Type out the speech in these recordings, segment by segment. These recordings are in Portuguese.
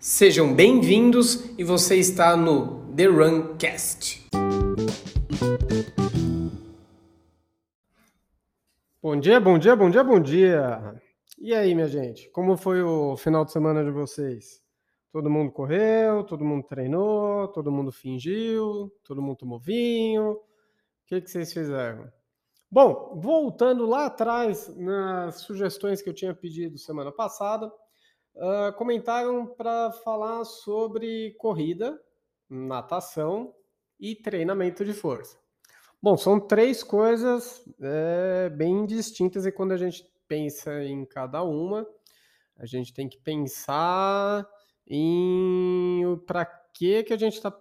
Sejam bem-vindos e você está no The Runcast. Bom dia, bom dia, bom dia, bom dia. E aí, minha gente, como foi o final de semana de vocês? Todo mundo correu, todo mundo treinou, todo mundo fingiu, todo mundo tomou vinho. O que, que vocês fizeram? Bom, voltando lá atrás nas sugestões que eu tinha pedido semana passada, uh, comentaram para falar sobre corrida, natação e treinamento de força. Bom, são três coisas é, bem distintas e quando a gente pensa em cada uma, a gente tem que pensar em para que que a gente está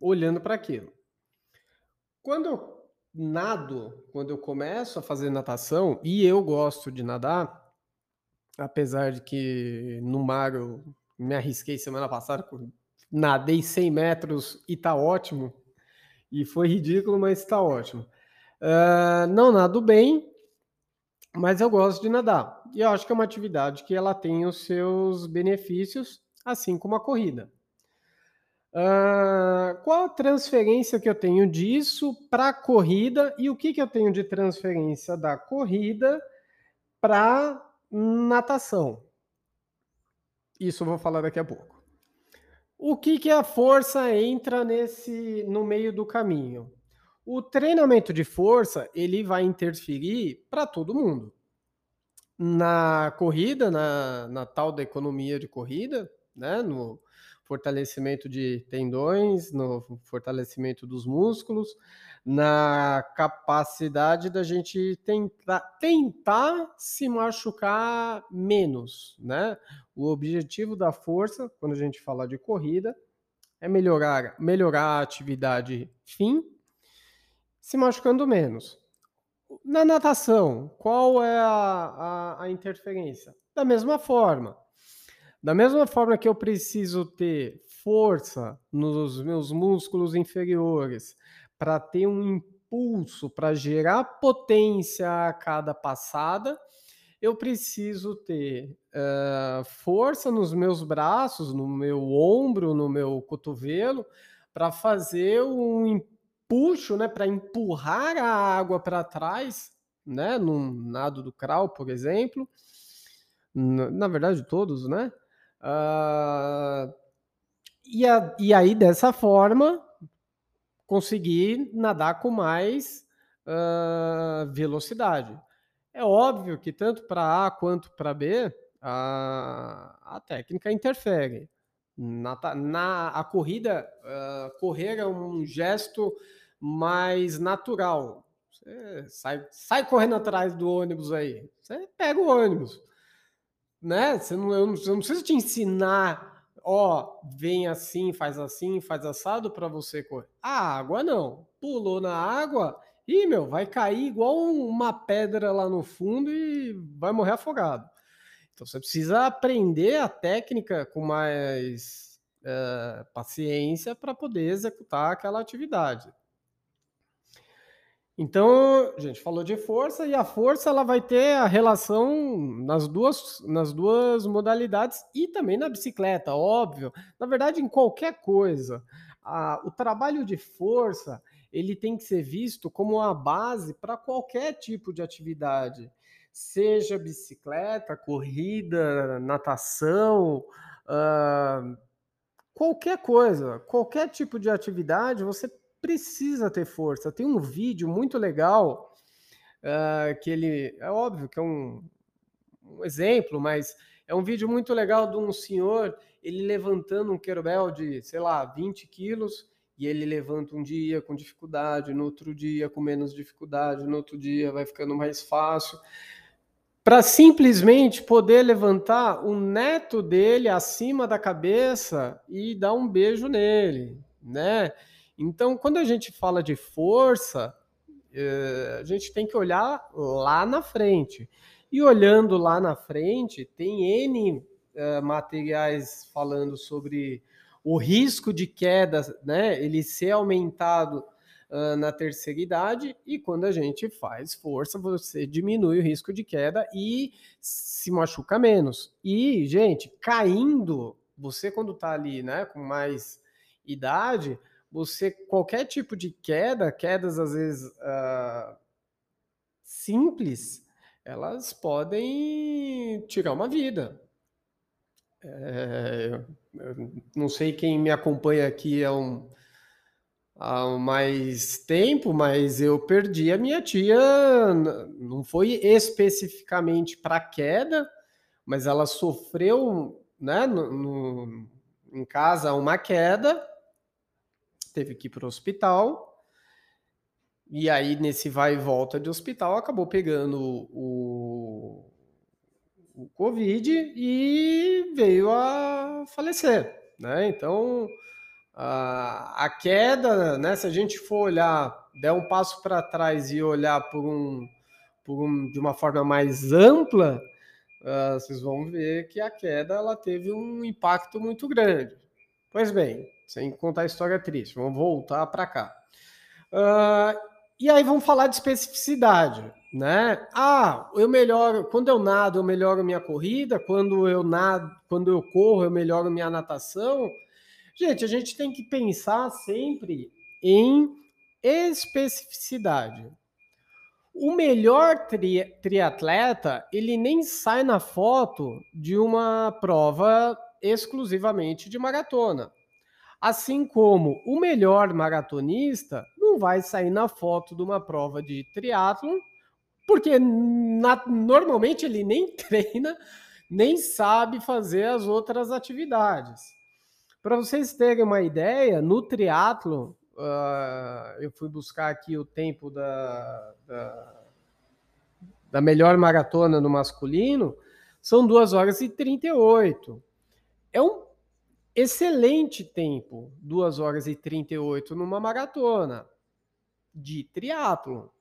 olhando para aquilo. Quando eu nado, quando eu começo a fazer natação, e eu gosto de nadar, apesar de que no mar eu me arrisquei semana passada, nadei 100 metros e tá ótimo, e foi ridículo, mas tá ótimo. Uh, não nado bem, mas eu gosto de nadar. E eu acho que é uma atividade que ela tem os seus benefícios, assim como a corrida. Uh, qual a transferência que eu tenho disso para a corrida e o que, que eu tenho de transferência da corrida para natação? Isso eu vou falar daqui a pouco. O que, que a força entra nesse no meio do caminho? O treinamento de força ele vai interferir para todo mundo. Na corrida, na, na tal da economia de corrida, né, no, fortalecimento de tendões, no fortalecimento dos músculos, na capacidade da gente tentar, tentar se machucar menos, né? O objetivo da força, quando a gente fala de corrida, é melhorar, melhorar a atividade fim, se machucando menos. Na natação, qual é a, a, a interferência? Da mesma forma, da mesma forma que eu preciso ter força nos meus músculos inferiores para ter um impulso, para gerar potência a cada passada, eu preciso ter uh, força nos meus braços, no meu ombro, no meu cotovelo, para fazer um empuxo, né, para empurrar a água para trás, né, num nado do crawl, por exemplo. Na verdade, todos, né? Uh, e, a, e aí, dessa forma, conseguir nadar com mais uh, velocidade. É óbvio que tanto para A quanto para B, a, a técnica interfere. Na, na a corrida, uh, correr é um gesto mais natural. Você sai, sai correndo atrás do ônibus aí. Você pega o ônibus né? Você não, eu, não, eu não preciso te ensinar, ó, vem assim, faz assim, faz assado para você correr. A água não. Pulou na água e, meu, vai cair igual uma pedra lá no fundo e vai morrer afogado. Então você precisa aprender a técnica com mais é, paciência para poder executar aquela atividade. Então, a gente falou de força e a força ela vai ter a relação nas duas, nas duas modalidades e também na bicicleta, óbvio. Na verdade, em qualquer coisa, a, o trabalho de força ele tem que ser visto como uma base para qualquer tipo de atividade, seja bicicleta, corrida, natação, uh, qualquer coisa, qualquer tipo de atividade, você precisa ter força. Tem um vídeo muito legal uh, que ele é óbvio que é um, um, exemplo, mas é um vídeo muito legal de um senhor ele levantando um kettlebell de sei lá 20 quilos e ele levanta um dia com dificuldade, no outro dia com menos dificuldade, no outro dia vai ficando mais fácil para simplesmente poder levantar o neto dele acima da cabeça e dar um beijo nele, né? Então, quando a gente fala de força, eh, a gente tem que olhar lá na frente. E olhando lá na frente, tem N eh, materiais falando sobre o risco de queda, né? Ele ser aumentado uh, na terceira idade, e quando a gente faz força, você diminui o risco de queda e se machuca menos. E, gente, caindo você quando está ali, né, com mais idade, você qualquer tipo de queda, quedas às vezes uh, simples, elas podem tirar uma vida. É, não sei quem me acompanha aqui há, um, há mais tempo, mas eu perdi a minha tia. Não foi especificamente para queda, mas ela sofreu, né, no, no, em casa uma queda, teve que ir para o hospital. E aí, nesse vai e volta de hospital, acabou pegando o, o Covid e veio a falecer. Né? Então, a, a queda, né, se a gente for olhar, der um passo para trás e olhar por um, por um, de uma forma mais ampla, uh, vocês vão ver que a queda ela teve um impacto muito grande. Pois bem, sem contar a história triste, vamos voltar para cá. Uh, e aí vamos falar de especificidade, né? Ah, eu melhoro, quando eu nado, eu melhoro minha corrida, quando eu nado, quando eu corro, eu melhoro minha natação. Gente, a gente tem que pensar sempre em especificidade. O melhor tri triatleta, ele nem sai na foto de uma prova exclusivamente de maratona. Assim como o melhor maratonista não vai sair na foto de uma prova de triatlo, porque na, normalmente ele nem treina, nem sabe fazer as outras atividades. Para vocês terem uma ideia, no triatlo, uh, eu fui buscar aqui o tempo da, da, da melhor maratona no masculino, são 2 horas e 38. É um excelente tempo, 2 horas e 38 numa maratona de triatlo.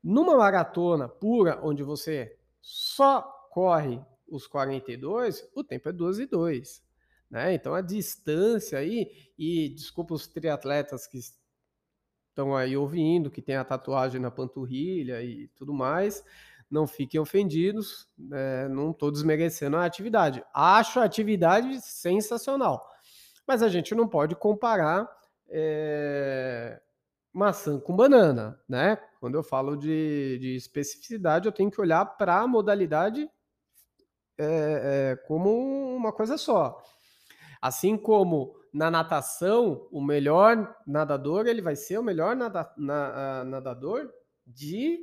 Numa maratona pura, onde você só corre os 42, o tempo é 12 e 2. Né? Então a distância aí, e desculpa os triatletas que estão aí ouvindo, que tem a tatuagem na panturrilha e tudo mais, não fiquem ofendidos, né? não estou desmerecendo a atividade. Acho a atividade sensacional, mas a gente não pode comparar é, maçã com banana, né? Quando eu falo de, de especificidade, eu tenho que olhar para a modalidade é, é, como uma coisa só. Assim como na natação, o melhor nadador ele vai ser o melhor nada, na, nadador de,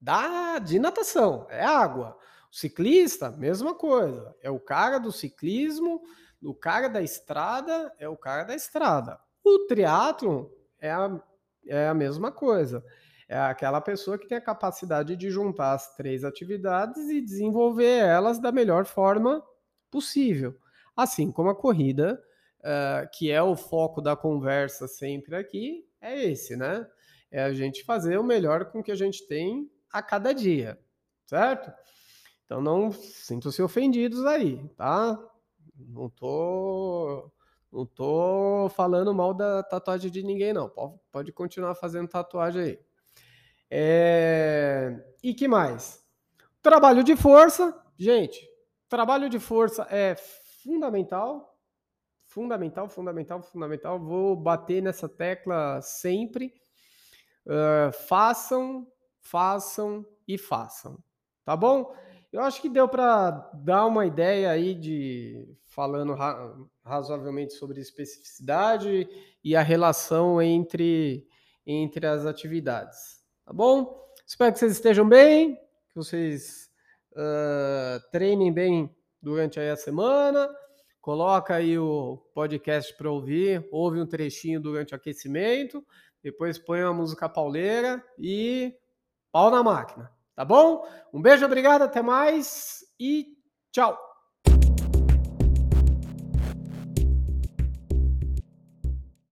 da, de natação, é água. O ciclista, mesma coisa. É o cara do ciclismo, o cara da estrada é o cara da estrada. O triatlo é a é a mesma coisa. É aquela pessoa que tem a capacidade de juntar as três atividades e desenvolver elas da melhor forma possível. Assim como a corrida, uh, que é o foco da conversa sempre aqui, é esse, né? É a gente fazer o melhor com que a gente tem a cada dia, certo? Então não sintam-se ofendidos aí, tá? Não tô não tô falando mal da tatuagem de ninguém, não. Pode, pode continuar fazendo tatuagem aí. É... E que mais? Trabalho de força. Gente, trabalho de força é fundamental. Fundamental, fundamental, fundamental. Vou bater nessa tecla sempre. Uh, façam, façam e façam. Tá bom? Eu acho que deu para dar uma ideia aí de falando ra razoavelmente sobre especificidade e a relação entre, entre as atividades. Tá bom? Espero que vocês estejam bem, que vocês uh, treinem bem durante aí a semana. Coloca aí o podcast para ouvir, ouve um trechinho durante o aquecimento, depois põe uma música pauleira e pau na máquina. Tá bom? Um beijo, obrigado, até mais e tchau!